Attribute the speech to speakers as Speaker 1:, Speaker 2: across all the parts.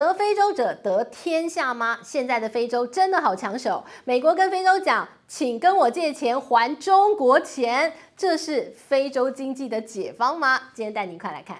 Speaker 1: 得非洲者得天下吗？现在的非洲真的好抢手。美国跟非洲讲，请跟我借钱还中国钱，这是非洲经济的解方吗？今天带您快来看。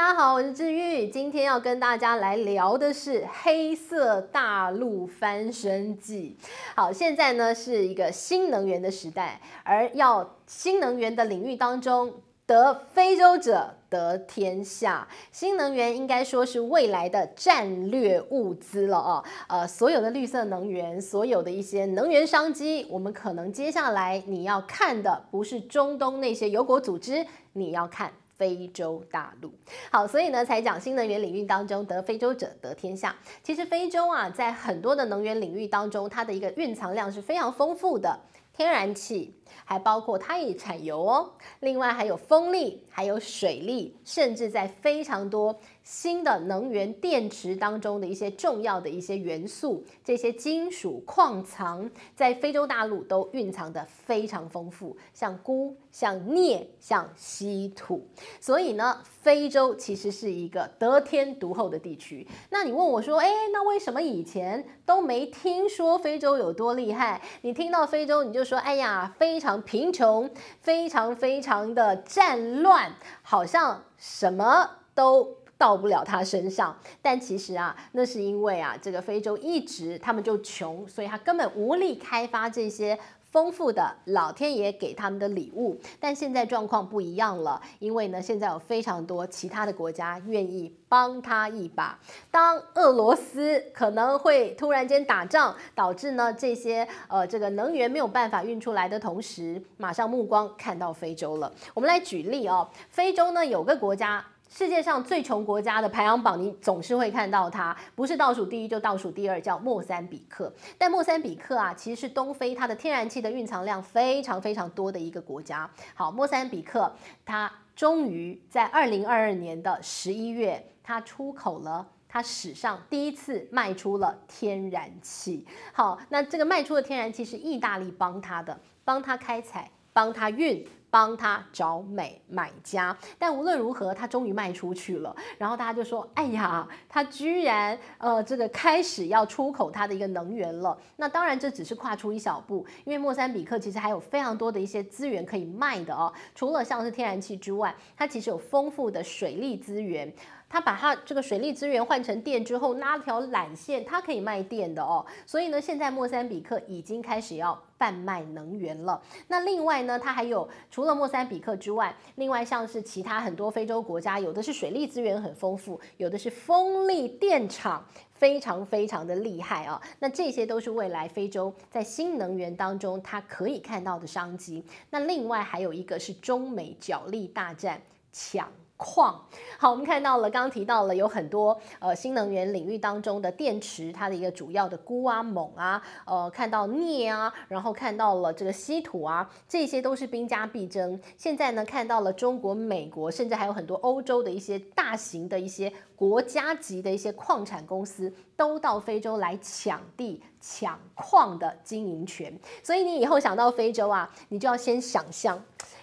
Speaker 1: 大家好，我是志玉，今天要跟大家来聊的是黑色大陆翻身记。好，现在呢是一个新能源的时代，而要新能源的领域当中得非洲者得天下。新能源应该说是未来的战略物资了哦。呃，所有的绿色能源，所有的一些能源商机，我们可能接下来你要看的不是中东那些油国组织，你要看。非洲大陆，好，所以呢，才讲新能源领域当中得非洲者得天下。其实非洲啊，在很多的能源领域当中，它的一个蕴藏量是非常丰富的，天然气，还包括它也产油哦，另外还有风力，还有水力，甚至在非常多。新的能源电池当中的一些重要的一些元素，这些金属矿藏在非洲大陆都蕴藏得非常丰富，像钴、像镍、像稀土。所以呢，非洲其实是一个得天独厚的地区。那你问我说，哎，那为什么以前都没听说非洲有多厉害？你听到非洲你就说，哎呀，非常贫穷，非常非常的战乱，好像什么都。到不了他身上，但其实啊，那是因为啊，这个非洲一直他们就穷，所以他根本无力开发这些丰富的老天爷给他们的礼物。但现在状况不一样了，因为呢，现在有非常多其他的国家愿意帮他一把。当俄罗斯可能会突然间打仗，导致呢这些呃这个能源没有办法运出来的同时，马上目光看到非洲了。我们来举例哦，非洲呢有个国家。世界上最穷国家的排行榜，你总是会看到它，不是倒数第一就倒数第二，叫莫桑比克。但莫桑比克啊，其实是东非它的天然气的蕴藏量非常非常多的一个国家。好，莫桑比克它终于在二零二二年的十一月，它出口了它史上第一次卖出了天然气。好，那这个卖出的天然气是意大利帮他的，帮他开采，帮他运。帮他找买买家，但无论如何，他终于卖出去了。然后大家就说：“哎呀，他居然呃，这个开始要出口他的一个能源了。”那当然这只是跨出一小步，因为莫桑比克其实还有非常多的一些资源可以卖的哦。除了像是天然气之外，它其实有丰富的水利资源。它把它这个水利资源换成电之后，拉条缆线，它可以卖电的哦。所以呢，现在莫桑比克已经开始要贩卖能源了。那另外呢，它还有除了莫桑比克之外，另外像是其他很多非洲国家，有的是水利资源很丰富，有的是风力电厂非常非常的厉害啊。那这些都是未来非洲在新能源当中它可以看到的商机。那另外还有一个是中美角力大战抢。矿好，我们看到了，刚刚提到了有很多呃新能源领域当中的电池，它的一个主要的钴啊、锰啊，呃，看到镍啊，然后看到了这个稀土啊，这些都是兵家必争。现在呢，看到了中国、美国，甚至还有很多欧洲的一些大型的一些国家级的一些矿产公司，都到非洲来抢地、抢矿的经营权。所以你以后想到非洲啊，你就要先想象。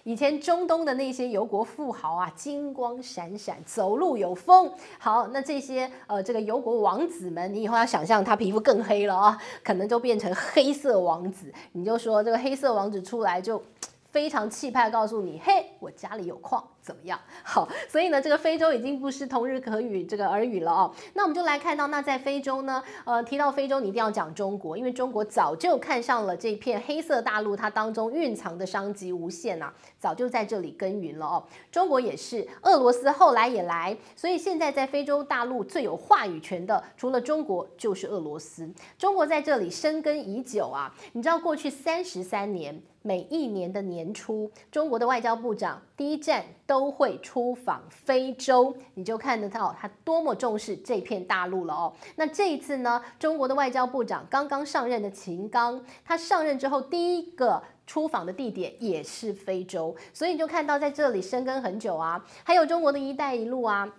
Speaker 1: 以前中东的那些油国富豪啊，金光闪闪，走路有风。好，那这些呃，这个油国王子们，你以后要想象他皮肤更黑了啊，可能就变成黑色王子。你就说这个黑色王子出来就非常气派，告诉你，嘿，我家里有矿。怎么样？好，所以呢，这个非洲已经不是同日可语这个耳语了哦。那我们就来看到，那在非洲呢，呃，提到非洲，你一定要讲中国，因为中国早就看上了这片黑色大陆，它当中蕴藏的商机无限呐，早就在这里耕耘了哦。中国也是，俄罗斯后来也来，所以现在在非洲大陆最有话语权的，除了中国就是俄罗斯。中国在这里深耕已久啊，你知道过去三十三年，每一年的年初，中国的外交部长第一站都。都会出访非洲，你就看得到他多么重视这片大陆了哦。那这一次呢，中国的外交部长刚刚上任的秦刚，他上任之后第一个出访的地点也是非洲，所以你就看到在这里生根很久啊。还有中国的一带一路啊，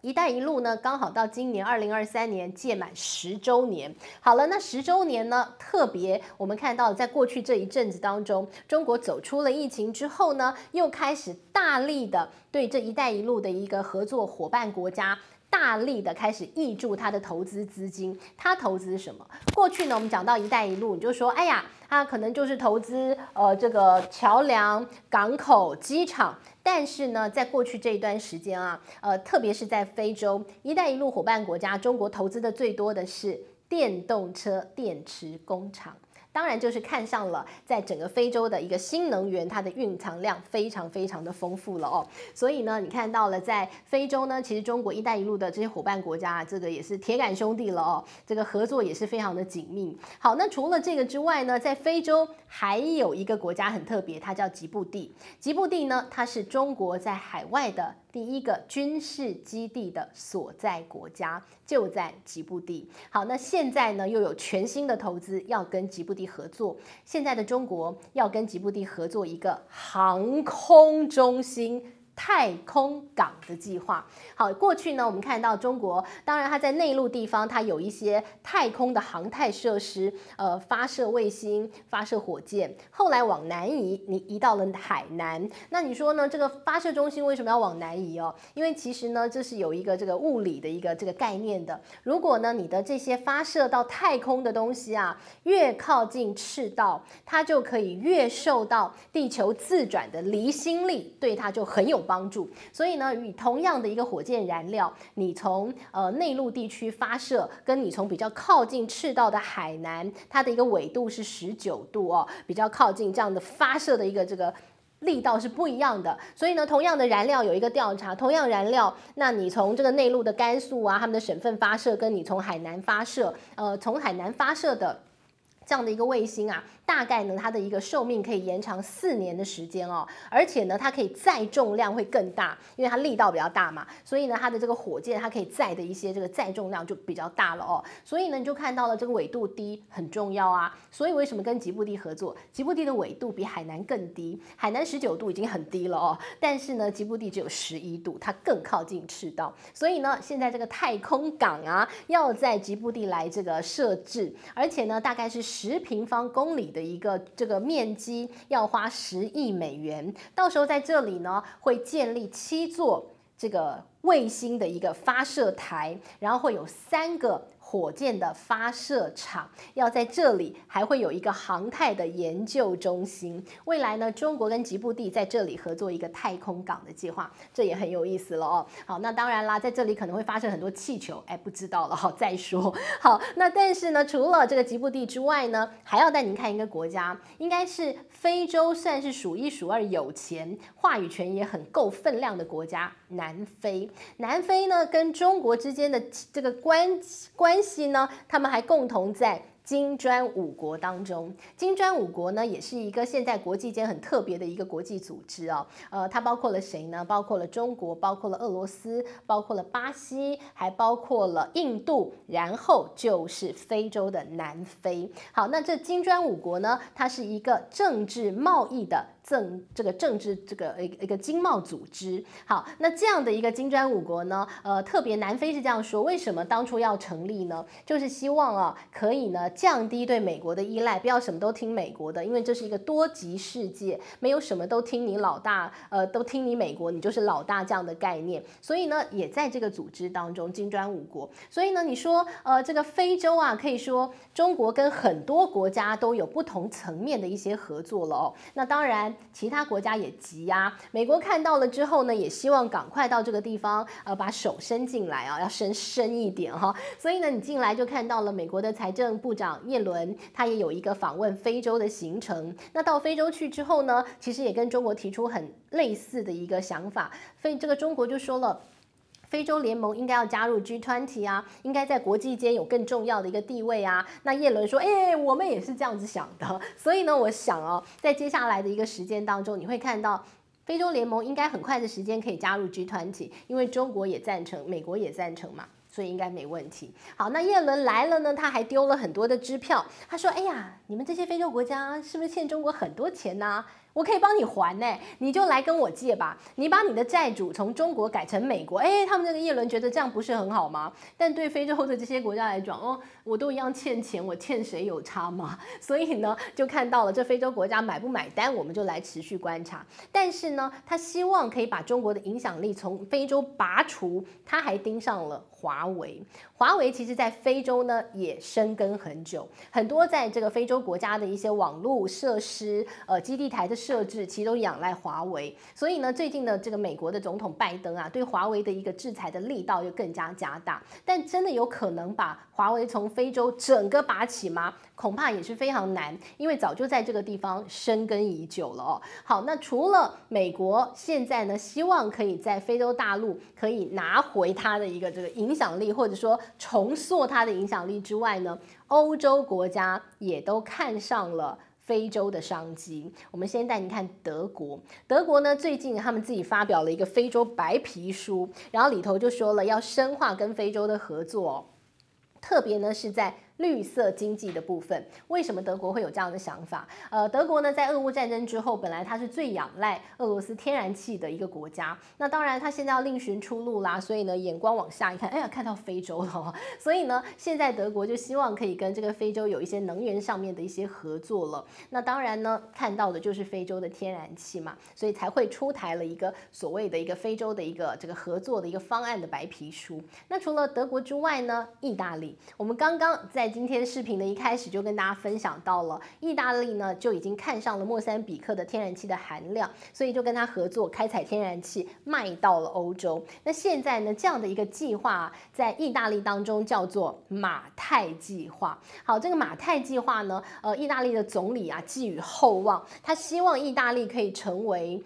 Speaker 1: 一带一路呢，刚好到今年二零二三年届满十周年。好了，那十周年呢，特别我们看到，在过去这一阵子当中，中国走出了疫情之后呢，又开始大力的对这一带一路的一个合作伙伴国家。大力的开始挹注他的投资资金，他投资什么？过去呢，我们讲到“一带一路”，你就说，哎呀，他可能就是投资呃这个桥梁、港口、机场。但是呢，在过去这一段时间啊，呃，特别是在非洲，“一带一路”伙伴国家，中国投资的最多的是电动车电池工厂。当然就是看上了，在整个非洲的一个新能源，它的蕴藏量非常非常的丰富了哦。所以呢，你看到了在非洲呢，其实中国“一带一路”的这些伙伴国家，这个也是铁杆兄弟了哦。这个合作也是非常的紧密。好，那除了这个之外呢，在非洲还有一个国家很特别，它叫吉布地。吉布地呢，它是中国在海外的。第一个军事基地的所在国家就在吉布地。好，那现在呢，又有全新的投资要跟吉布地合作。现在的中国要跟吉布地合作一个航空中心。太空港的计划，好，过去呢，我们看到中国，当然它在内陆地方，它有一些太空的航太设施，呃，发射卫星、发射火箭。后来往南移，你移到了海南。那你说呢？这个发射中心为什么要往南移哦？因为其实呢，这是有一个这个物理的一个这个概念的。如果呢，你的这些发射到太空的东西啊，越靠近赤道，它就可以越受到地球自转的离心力，对它就很有。帮助，所以呢，与同样的一个火箭燃料，你从呃内陆地区发射，跟你从比较靠近赤道的海南，它的一个纬度是十九度哦，比较靠近这样的发射的一个这个力道是不一样的。所以呢，同样的燃料有一个调查，同样燃料，那你从这个内陆的甘肃啊，他们的省份发射，跟你从海南发射，呃，从海南发射的这样的一个卫星啊。大概呢，它的一个寿命可以延长四年的时间哦，而且呢，它可以载重量会更大，因为它力道比较大嘛，所以呢，它的这个火箭它可以载的一些这个载重量就比较大了哦，所以呢，你就看到了这个纬度低很重要啊，所以为什么跟吉布地合作？吉布地的纬度比海南更低，海南十九度已经很低了哦，但是呢，吉布地只有十一度，它更靠近赤道，所以呢，现在这个太空港啊，要在吉布地来这个设置，而且呢，大概是十平方公里的。的一个这个面积要花十亿美元，到时候在这里呢，会建立七座这个卫星的一个发射台，然后会有三个。火箭的发射场要在这里，还会有一个航太的研究中心。未来呢，中国跟吉布地在这里合作一个太空港的计划，这也很有意思了哦。好，那当然啦，在这里可能会发射很多气球，哎，不知道了，好再说。好，那但是呢，除了这个吉布地之外呢，还要带您看一个国家，应该是非洲算是数一数二有钱、话语权也很够分量的国家——南非。南非呢，跟中国之间的这个关关。关系呢，他们还共同在。金砖五国当中，金砖五国呢，也是一个现在国际间很特别的一个国际组织哦。呃，它包括了谁呢？包括了中国，包括了俄罗斯，包括了巴西，还包括了印度，然后就是非洲的南非。好，那这金砖五国呢，它是一个政治贸易的政这个政治这个一一个经贸组织。好，那这样的一个金砖五国呢，呃，特别南非是这样说，为什么当初要成立呢？就是希望啊，可以呢。降低对美国的依赖，不要什么都听美国的，因为这是一个多极世界，没有什么都听你老大，呃，都听你美国，你就是老大这样的概念。所以呢，也在这个组织当中，金砖五国。所以呢，你说，呃，这个非洲啊，可以说中国跟很多国家都有不同层面的一些合作了哦。那当然，其他国家也急呀、啊。美国看到了之后呢，也希望赶快到这个地方，呃，把手伸进来啊，要伸深一点哈、所以呢，你进来就看到了美国的财政部长。耶伦他也有一个访问非洲的行程。那到非洲去之后呢，其实也跟中国提出很类似的一个想法。所以这个中国就说了，非洲联盟应该要加入 G20 啊，应该在国际间有更重要的一个地位啊。那叶伦说，哎，我们也是这样子想的。所以呢，我想哦，在接下来的一个时间当中，你会看到非洲联盟应该很快的时间可以加入 G20，因为中国也赞成，美国也赞成嘛。所以应该没问题。好，那叶伦来了呢，他还丢了很多的支票。他说：“哎呀，你们这些非洲国家是不是欠中国很多钱呢？我可以帮你还呢，你就来跟我借吧。你把你的债主从中国改成美国，哎，他们这个叶伦觉得这样不是很好吗？但对非洲的这些国家来讲，哦，我都一样欠钱，我欠谁有差吗？所以呢，就看到了这非洲国家买不买单，我们就来持续观察。但是呢，他希望可以把中国的影响力从非洲拔除，他还盯上了华为。华为其实在非洲呢也深耕很久，很多在这个非洲国家的一些网络设施、呃基地台的设置，其实都仰赖华为。所以呢，最近的这个美国的总统拜登啊，对华为的一个制裁的力道又更加加大。但真的有可能把华为从非洲整个拔起吗？恐怕也是非常难，因为早就在这个地方深耕已久了哦。好，那除了美国现在呢，希望可以在非洲大陆可以拿回它的一个这个影响力，或者说。重塑它的影响力之外呢，欧洲国家也都看上了非洲的商机。我们先带你看德国，德国呢最近他们自己发表了一个非洲白皮书，然后里头就说了要深化跟非洲的合作，特别呢是在。绿色经济的部分，为什么德国会有这样的想法？呃，德国呢，在俄乌战争之后，本来它是最仰赖俄罗斯天然气的一个国家。那当然，它现在要另寻出路啦，所以呢，眼光往下一看，哎呀，看到非洲了。所以呢，现在德国就希望可以跟这个非洲有一些能源上面的一些合作了。那当然呢，看到的就是非洲的天然气嘛，所以才会出台了一个所谓的一个非洲的一个这个合作的一个方案的白皮书。那除了德国之外呢，意大利，我们刚刚在。今天视频的一开始就跟大家分享到了，意大利呢就已经看上了莫桑比克的天然气的含量，所以就跟他合作开采天然气卖到了欧洲。那现在呢，这样的一个计划在意大利当中叫做马太计划。好，这个马太计划呢，呃，意大利的总理啊寄予厚望，他希望意大利可以成为。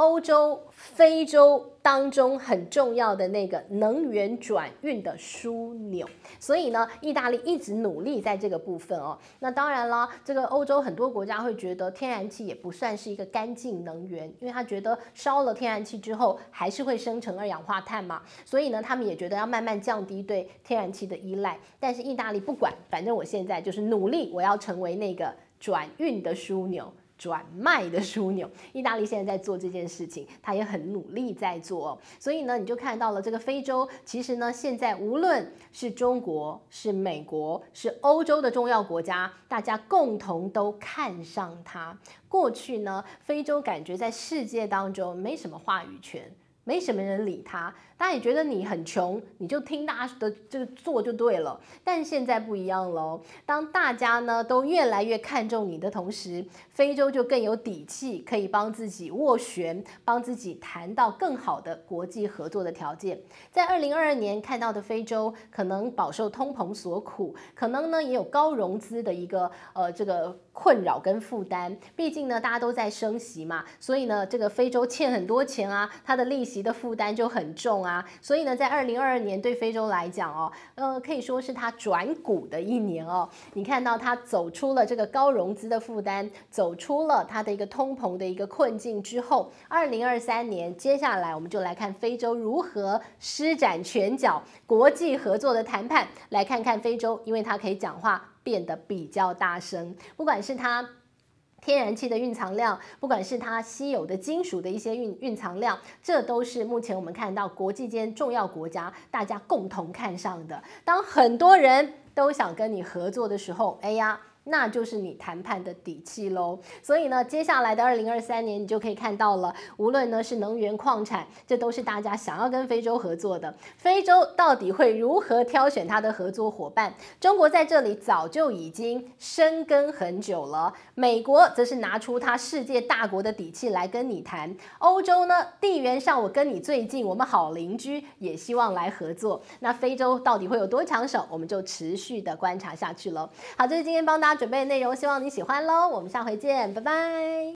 Speaker 1: 欧洲、非洲当中很重要的那个能源转运的枢纽，所以呢，意大利一直努力在这个部分哦。那当然了，这个欧洲很多国家会觉得天然气也不算是一个干净能源，因为他觉得烧了天然气之后还是会生成二氧化碳嘛，所以呢，他们也觉得要慢慢降低对天然气的依赖。但是意大利不管，反正我现在就是努力，我要成为那个转运的枢纽。转卖的枢纽，意大利现在在做这件事情，他也很努力在做，所以呢，你就看到了这个非洲，其实呢，现在无论是中国、是美国、是欧洲的重要国家，大家共同都看上它。过去呢，非洲感觉在世界当中没什么话语权。没什么人理他，大家也觉得你很穷，你就听大家的这个做就对了。但现在不一样喽，当大家呢都越来越看重你的同时，非洲就更有底气，可以帮自己斡旋，帮自己谈到更好的国际合作的条件。在二零二二年看到的非洲，可能饱受通膨所苦，可能呢也有高融资的一个呃这个困扰跟负担。毕竟呢大家都在升息嘛，所以呢这个非洲欠很多钱啊，它的利息。的负担就很重啊，所以呢，在二零二二年对非洲来讲哦，呃，可以说是它转股的一年哦。你看到它走出了这个高融资的负担，走出了它的一个通膨的一个困境之后，二零二三年接下来我们就来看非洲如何施展拳脚，国际合作的谈判，来看看非洲，因为它可以讲话变得比较大声，不管是它。天然气的蕴藏量，不管是它稀有的金属的一些蕴蕴藏量，这都是目前我们看到国际间重要国家大家共同看上的。当很多人都想跟你合作的时候，哎呀。那就是你谈判的底气喽。所以呢，接下来的二零二三年，你就可以看到了，无论呢是能源矿产，这都是大家想要跟非洲合作的。非洲到底会如何挑选它的合作伙伴？中国在这里早就已经深耕很久了。美国则是拿出它世界大国的底气来跟你谈。欧洲呢，地缘上我跟你最近，我们好邻居，也希望来合作。那非洲到底会有多抢手？我们就持续的观察下去喽。好，这是今天帮大。准备内容，希望你喜欢喽！我们下回见，拜拜。